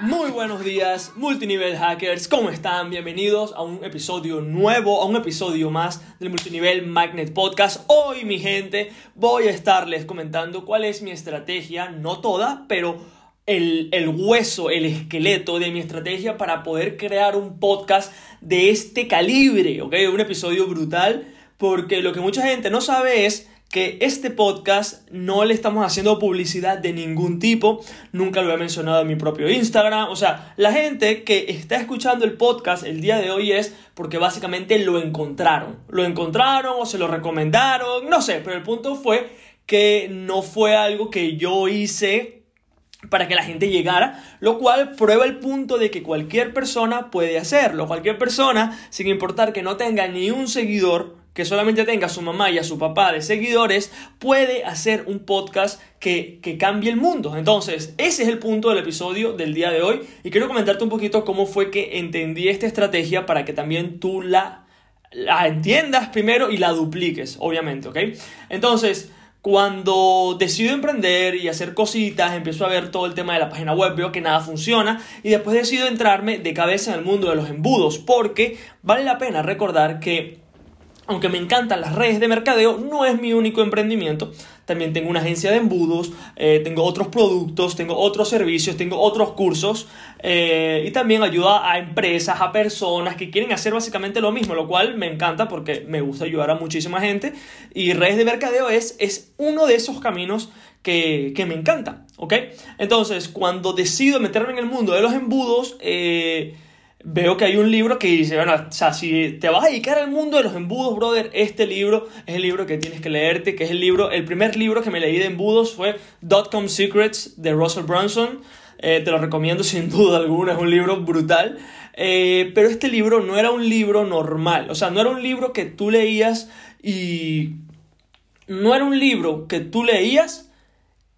Muy buenos días, multinivel hackers, ¿cómo están? Bienvenidos a un episodio nuevo, a un episodio más del Multinivel Magnet Podcast. Hoy, mi gente, voy a estarles comentando cuál es mi estrategia, no toda, pero el, hueso, el esqueleto de mi estrategia para poder crear un podcast de este calibre, ¿ok? Un episodio brutal, porque lo que mucha gente no sabe es que este podcast no le estamos haciendo publicidad de ningún tipo, nunca lo he mencionado en mi propio Instagram, o sea, la gente que está escuchando el podcast el día de hoy es porque básicamente lo encontraron, lo encontraron o se lo recomendaron, no sé, pero el punto fue que no fue algo que yo hice para que la gente llegara, lo cual prueba el punto de que cualquier persona puede hacerlo, cualquier persona, sin importar que no tenga ni un seguidor, que solamente tenga a su mamá y a su papá de seguidores, puede hacer un podcast que, cambie el mundo. Entonces, ese es el punto del episodio del día de hoy y quiero comentarte un poquito cómo fue que entendí esta estrategia para que también tú la, la entiendas primero y la dupliques, obviamente, ¿ok? Entonces, cuando decido emprender y hacer cositas, empiezo a ver todo el tema de la página web, veo que nada funciona y después decido entrarme de cabeza en el mundo de los embudos porque vale la pena recordar que aunque me encantan las redes de mercadeo, no es mi único emprendimiento. También tengo una agencia de embudos, eh, tengo otros productos, tengo otros servicios, tengo otros cursos eh, y también ayuda a empresas, a personas que quieren hacer básicamente lo mismo, lo cual me encanta porque me gusta ayudar a muchísima gente y redes de mercadeo es, es uno de esos caminos que, que me encanta, ¿ok? Entonces, cuando decido meterme en el mundo de los embudos, eh, veo que hay un libro que dice, bueno, o sea, si te vas a dedicar al mundo de los embudos, brother, este libro es el libro que tienes que leerte, que es el libro, el primer libro que me leí de embudos fue Dotcom Secrets de Russell Brunson. Eh, te lo recomiendo sin duda alguna, es un libro brutal. Eh, pero este libro no era un libro normal, o sea, no era un libro que tú leías y... No era un libro que tú leías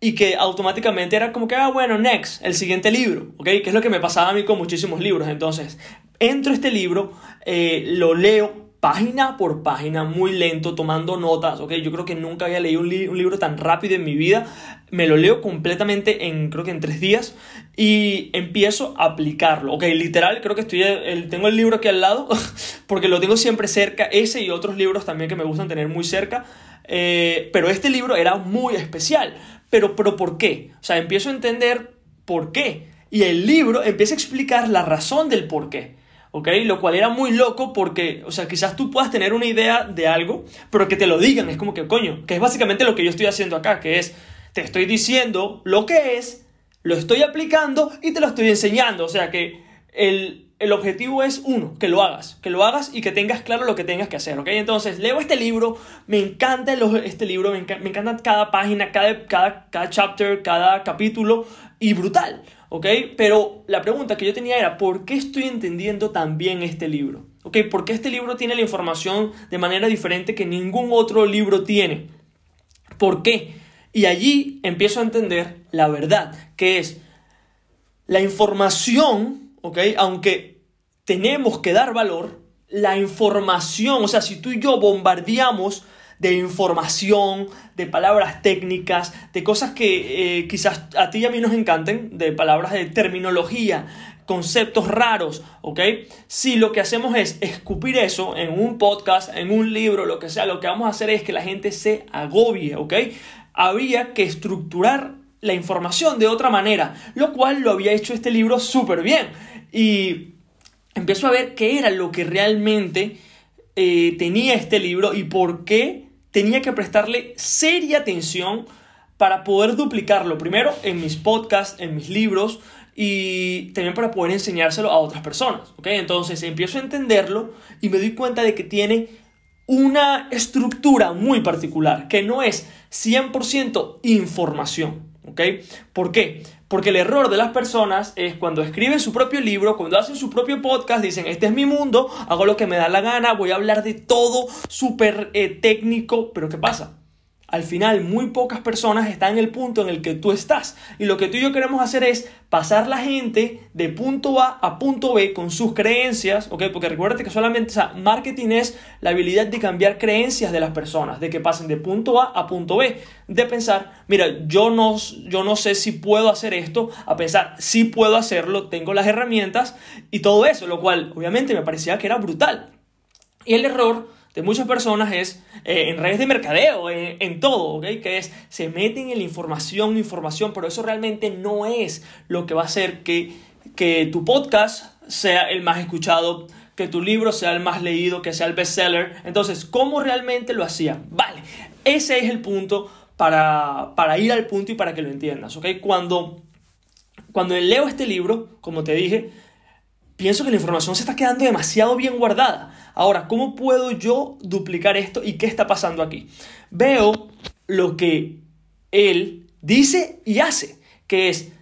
y que automáticamente era como que, ah, bueno, next, el siguiente libro, ¿ok? Que es lo que me pasaba a mí con muchísimos libros. Entonces, entro a este libro, eh, lo leo página por página, muy lento, tomando notas, ¿ok? Yo creo que nunca había leído un, libro tan rápido en mi vida. Me lo leo completamente en, creo que en tres días, y empiezo a aplicarlo, ¿ok? Literal, creo que estoy, el, tengo el libro aquí al lado, porque lo tengo siempre cerca, ese y otros libros también que me gustan tener muy cerca, eh, pero este libro era muy especial pero, pero ¿por qué? O sea, empiezo a entender por qué. Y el libro empieza a explicar la razón del por qué. ¿ok? Lo cual era muy loco porque, o sea, quizás tú puedas tener una idea de algo, pero que te lo digan, es como que, coño, que es básicamente lo que yo estoy haciendo acá, que es, te estoy diciendo lo que es, lo estoy aplicando y te lo estoy enseñando, o sea que el, el objetivo es uno, que lo hagas, que lo hagas y que tengas claro lo que tengas que hacer, ¿ok? Entonces, leo este libro, me encanta este libro, me, encanta, cada página, cada, cada, cada chapter, cada capítulo y brutal, ¿ok? Pero la pregunta que yo tenía era, ¿por qué estoy entendiendo tan bien este libro? ¿Ok? ¿Por qué este libro tiene la información de manera diferente que ningún otro libro tiene? ¿Por qué? Y allí empiezo a entender la verdad, que es la información aunque tenemos que dar valor, la información, o sea, si tú y yo bombardeamos de información, de palabras técnicas, de cosas que eh, quizás a ti y a mí nos encanten, de palabras de terminología, conceptos raros, ¿ok? Si lo que hacemos es escupir eso en un podcast, en un libro, lo que sea, lo que vamos a hacer es que la gente se agobie, ¿ok? Había que estructurar la información de otra manera, lo cual lo había hecho este libro súper bien. Y empiezo a ver qué era lo que realmente eh, tenía este libro y por qué tenía que prestarle seria atención para poder duplicarlo, primero en mis podcasts, en mis libros y también para poder enseñárselo a otras personas. Entonces empiezo a entenderlo y me doy cuenta de que tiene una estructura muy particular, que no es 100% información. ¿Ok? ¿Por qué? Porque el error de las personas es cuando escriben su propio libro, cuando hacen su propio podcast, dicen, este es mi mundo, hago lo que me da la gana, voy a hablar de todo súper eh, técnico, pero ¿qué pasa? Al final muy pocas personas están en el punto en el que tú estás. Y lo que tú y yo queremos hacer es pasar la gente de punto A a punto B con sus creencias, ¿ok? Porque recuerda que solamente, o sea, marketing es la habilidad de cambiar creencias de las personas, de que pasen de punto A a punto B, de pensar, mira, yo no, yo no sé si puedo hacer esto, a pensar, sí puedo hacerlo, tengo las herramientas y todo eso, lo cual obviamente me parecía que era brutal. Y el error de muchas personas es eh, en redes de mercadeo, en, todo. Que es, se meten en la información, información, pero eso realmente no es lo que va a hacer que, que tu podcast sea el más escuchado, que tu libro sea el más leído, que sea el bestseller. Entonces, ¿cómo realmente lo hacía? Vale, ese es el punto para, para ir al punto y para que lo entiendas, ¿ok? Cuando, cuando leo este libro, como te dije, pienso que la información se está quedando demasiado bien guardada. Ahora, ¿cómo puedo yo duplicar esto y qué está pasando aquí? Veo lo que él dice y hace, que es,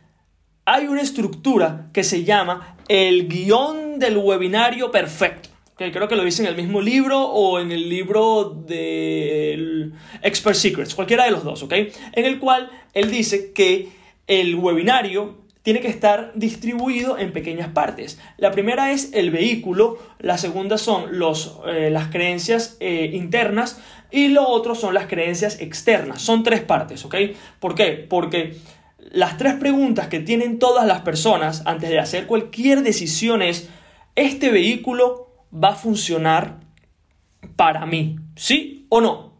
hay una estructura que se llama el guion del webinario perfecto. que creo que lo dice en el mismo libro o en el libro de Expert Secrets, cualquiera de los dos, ¿ok? En el cual él dice que el webinario tiene que estar distribuido en pequeñas partes. La primera es el vehículo, la segunda son los, eh, las creencias eh, internas y lo otro son las creencias externas. Son tres partes, ¿ok? ¿Por qué? Porque las tres preguntas que tienen todas las personas antes de hacer cualquier decisión es, ¿este vehículo va a funcionar para mí? ¿Sí o no?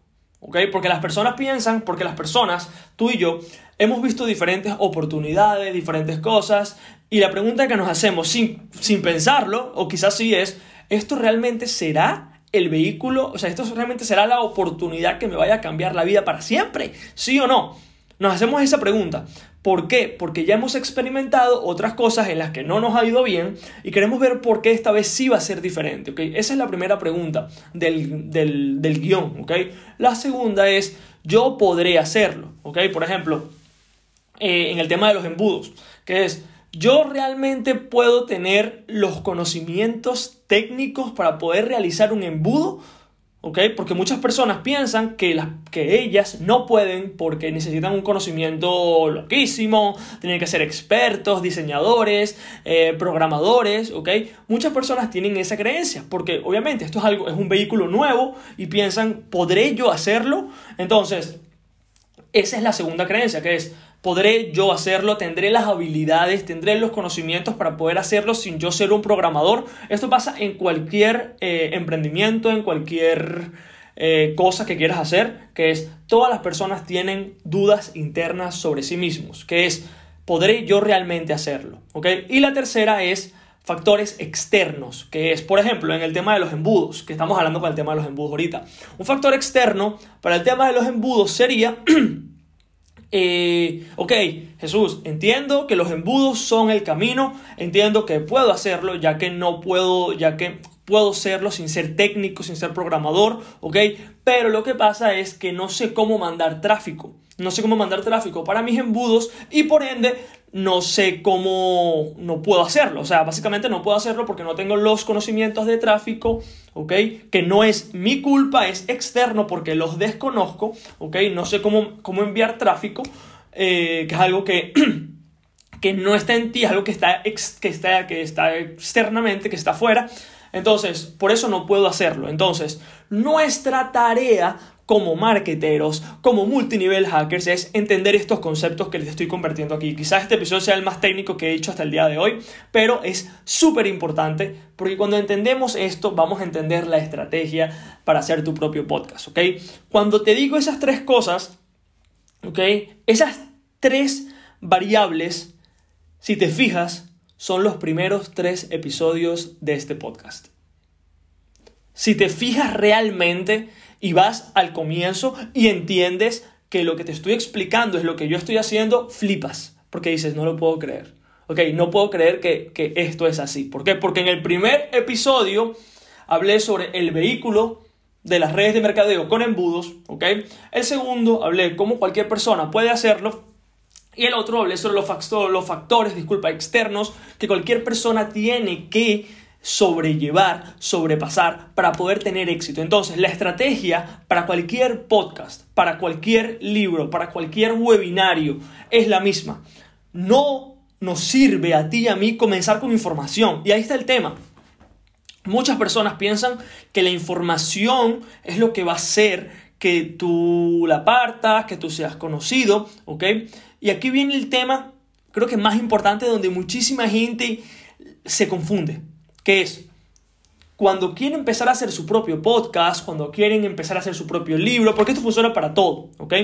¿Ok? Porque las personas piensan, porque las personas, tú y yo, hemos visto diferentes oportunidades, diferentes cosas, y la pregunta que nos hacemos sin, sin pensarlo, o quizás sí es, ¿esto realmente será el vehículo? O sea, ¿esto realmente será la oportunidad que me vaya a cambiar la vida para siempre? ¿Sí o no? Nos hacemos esa pregunta. ¿Por qué? Porque ya hemos experimentado otras cosas en las que no nos ha ido bien y queremos ver por qué esta vez sí va a ser diferente. Esa es la primera pregunta del, del, del guion. La segunda es, yo podré hacerlo. Por ejemplo, eh, en el tema de los embudos, que es, yo realmente puedo tener los conocimientos técnicos para poder realizar un embudo, ¿ok? Porque muchas personas piensan que, las, que ellas no pueden porque necesitan un conocimiento loquísimo, tienen que ser expertos, diseñadores, eh, programadores, ¿ok? Muchas personas tienen esa creencia porque obviamente esto es algo, es un vehículo nuevo y piensan, ¿podré yo hacerlo? Entonces, esa es la segunda creencia, que es, podré yo hacerlo, tendré las habilidades, tendré los conocimientos para poder hacerlo sin yo ser un programador. Esto pasa en cualquier eh, emprendimiento, en cualquier eh, cosa que quieras hacer, que es todas las personas tienen dudas internas sobre sí mismos, que es, ¿podré yo realmente hacerlo? Y la tercera es factores externos, que es, por ejemplo, en el tema de los embudos, que estamos hablando con el tema de los embudos ahorita. Un factor externo para el tema de los embudos sería Eh, ok, Jesús, entiendo que los embudos son el camino, entiendo que puedo hacerlo, ya que no puedo, ya que puedo serlo sin ser técnico, sin ser programador, ok, pero lo que pasa es que no sé cómo mandar tráfico, no sé cómo mandar tráfico para mis embudos y por ende no sé cómo, no puedo hacerlo. O sea, básicamente no puedo hacerlo porque no tengo los conocimientos de tráfico, ¿ok? Que no es mi culpa, es externo porque los desconozco, ¿ok? No sé cómo, cómo enviar tráfico, eh, que es algo que... que no está en ti, es algo que está, que, está, que está externamente, que está afuera. Entonces, por eso no puedo hacerlo. Entonces, nuestra tarea como marketeros, como multinivel hackers, es entender estos conceptos que les estoy convirtiendo aquí. Quizás este episodio sea el más técnico que he hecho hasta el día de hoy, pero es súper importante porque cuando entendemos esto vamos a entender la estrategia para hacer tu propio podcast, ¿ok? Cuando te digo esas tres cosas, ¿ok? Esas tres variables, si te fijas, son los primeros tres episodios de este podcast. Si te fijas realmente, y vas al comienzo y entiendes que lo que te estoy explicando es lo que yo estoy haciendo, flipas, porque dices, no lo puedo creer. Ok, no puedo creer que, que esto es así. ¿Por qué? Porque en el primer episodio hablé sobre el vehículo de las redes de mercadeo con embudos, ¿ok? El segundo hablé cómo cualquier persona puede hacerlo. Y el otro hablé sobre los, factores, los factores, disculpa, externos que cualquier persona tiene que sobrellevar, sobrepasar para poder tener éxito. Entonces, la estrategia para cualquier podcast, para cualquier libro, para cualquier webinario es la misma. No nos sirve a ti y a mí comenzar con información. Y ahí está el tema. Muchas personas piensan que la información es lo que va a hacer que tú la partas, que tú seas conocido, ¿ok? Y aquí viene el tema, creo que más importante, donde muchísima gente se confunde que es cuando quieren empezar a hacer su propio podcast, cuando quieren empezar a hacer su propio libro, porque esto funciona para todo, ¿ok?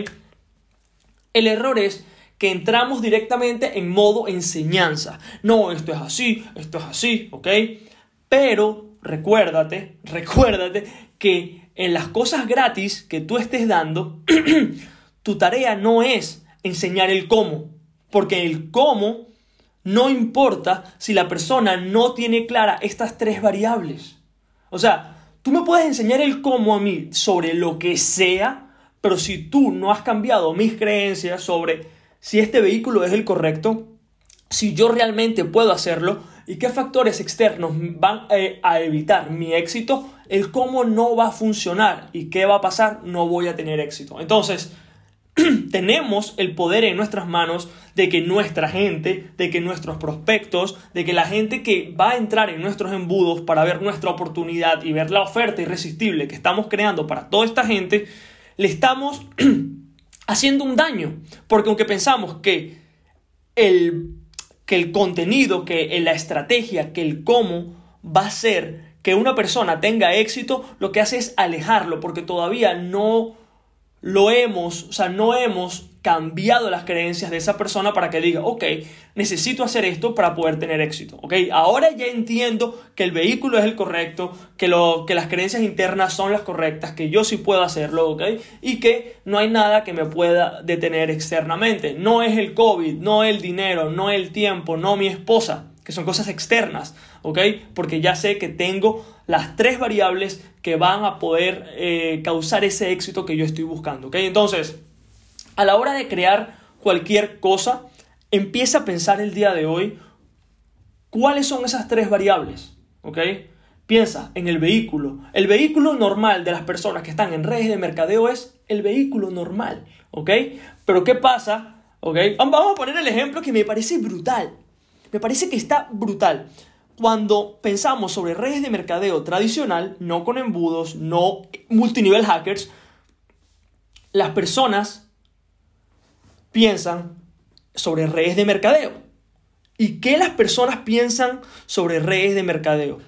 El error es que entramos directamente en modo enseñanza. No, esto es así, esto es así, ¿ok? Pero recuérdate, recuérdate que en las cosas gratis que tú estés dando, tu tarea no es enseñar el cómo, porque el cómo no importa si la persona no tiene clara estas tres variables. O sea, tú me puedes enseñar el cómo a mí sobre lo que sea, pero si tú no has cambiado mis creencias sobre si este vehículo es el correcto, si yo realmente puedo hacerlo y qué factores externos van eh, a evitar mi éxito, el cómo no va a funcionar y qué va a pasar, no voy a tener éxito. Entonces, tenemos el poder en nuestras manos de que nuestra gente, de que nuestros prospectos, de que la gente que va a entrar en nuestros embudos para ver nuestra oportunidad y ver la oferta irresistible que estamos creando para toda esta gente, le estamos haciendo un daño. Porque aunque pensamos que el, que el contenido, que la estrategia, que el cómo va a ser que una persona tenga éxito, lo que hace es alejarlo porque todavía no lo hemos, o sea, no hemos cambiado las creencias de esa persona para que diga, ok, necesito hacer esto para poder tener éxito, ok, ahora ya entiendo que el vehículo es el correcto, que, lo, que las creencias internas son las correctas, que yo sí puedo hacerlo, ok, y que no hay nada que me pueda detener externamente, no es el COVID, no el dinero, no el tiempo, no mi esposa, son cosas externas, ¿ok? Porque ya sé que tengo las tres variables que van a poder eh, causar ese éxito que yo estoy buscando, ¿ok? Entonces, a la hora de crear cualquier cosa, empieza a pensar el día de hoy cuáles son esas tres variables, ¿ok? Piensa en el vehículo. El vehículo normal de las personas que están en redes de mercadeo es el vehículo normal, ¿ok? Pero ¿qué pasa? ¿Ok? Vamos a poner el ejemplo que me parece brutal. Me parece que está brutal. Cuando pensamos sobre redes de mercadeo tradicional, no con embudos, no multinivel hackers, las personas piensan sobre redes de mercadeo. ¿Y qué las personas piensan sobre redes de mercadeo?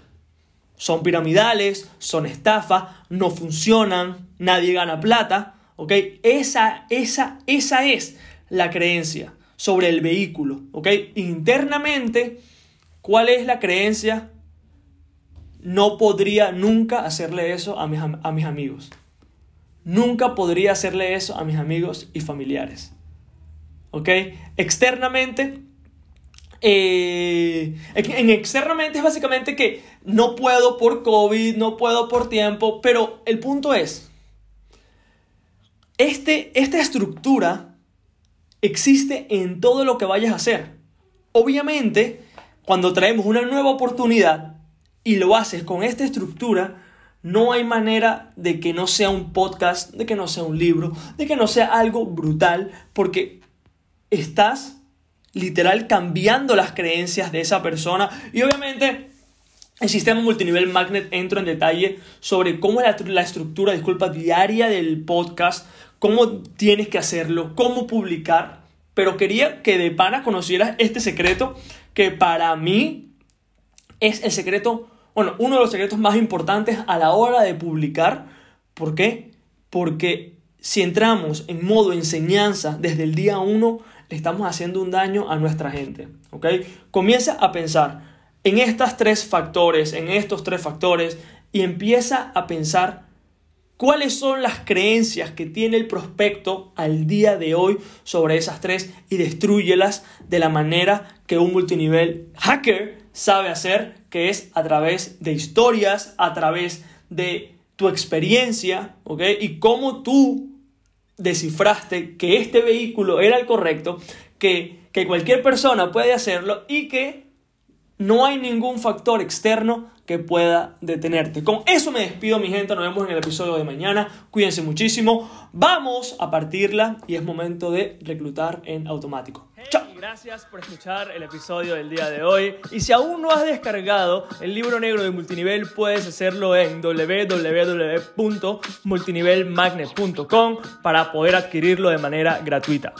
Son piramidales, son estafas, no funcionan, nadie gana plata. ¿Ok? Esa, esa, esa es la creencia sobre el vehículo, ¿ok? Internamente, ¿cuál es la creencia? No podría nunca hacerle eso a mis, a mis amigos. Nunca podría hacerle eso a mis amigos y familiares. ¿Ok? Externamente, eh, en externamente es básicamente que no puedo por COVID, no puedo por tiempo, pero el punto es, este, esta estructura existe en todo lo que vayas a hacer. Obviamente, cuando traemos una nueva oportunidad y lo haces con esta estructura, no hay manera de que no sea un podcast, de que no sea un libro, de que no sea algo brutal, porque estás literal cambiando las creencias de esa persona y obviamente el sistema multinivel Magnet entro en detalle sobre cómo es la, estructura, disculpa, diaria del podcast, cómo tienes que hacerlo, cómo publicar, pero quería que de pana conocieras este secreto que para mí es el secreto, bueno, uno de los secretos más importantes a la hora de publicar. ¿Por qué? Porque si entramos en modo enseñanza desde el día uno, le estamos haciendo un daño a nuestra gente. ¿Ok? Comienza a pensar en estas tres factores, en estos tres factores, y empieza a pensar cuáles son las creencias que tiene el prospecto al día de hoy sobre esas tres y destruyelas de la manera que un multinivel hacker sabe hacer, que es a través de historias, a través de tu experiencia, ¿ok? Y cómo tú descifraste que este vehículo era el correcto, que, que cualquier persona puede hacerlo y que no hay ningún factor externo que pueda detenerte. Con eso me despido, mi gente. Nos vemos en el episodio de mañana. Cuídense muchísimo. Vamos a partirla y es momento de reclutar en automático. Chao. Gracias por escuchar el episodio del día de hoy. Y si aún no has descargado el libro negro de multinivel, puedes hacerlo en www.multinivelmagnet.com para poder adquirirlo de manera gratuita.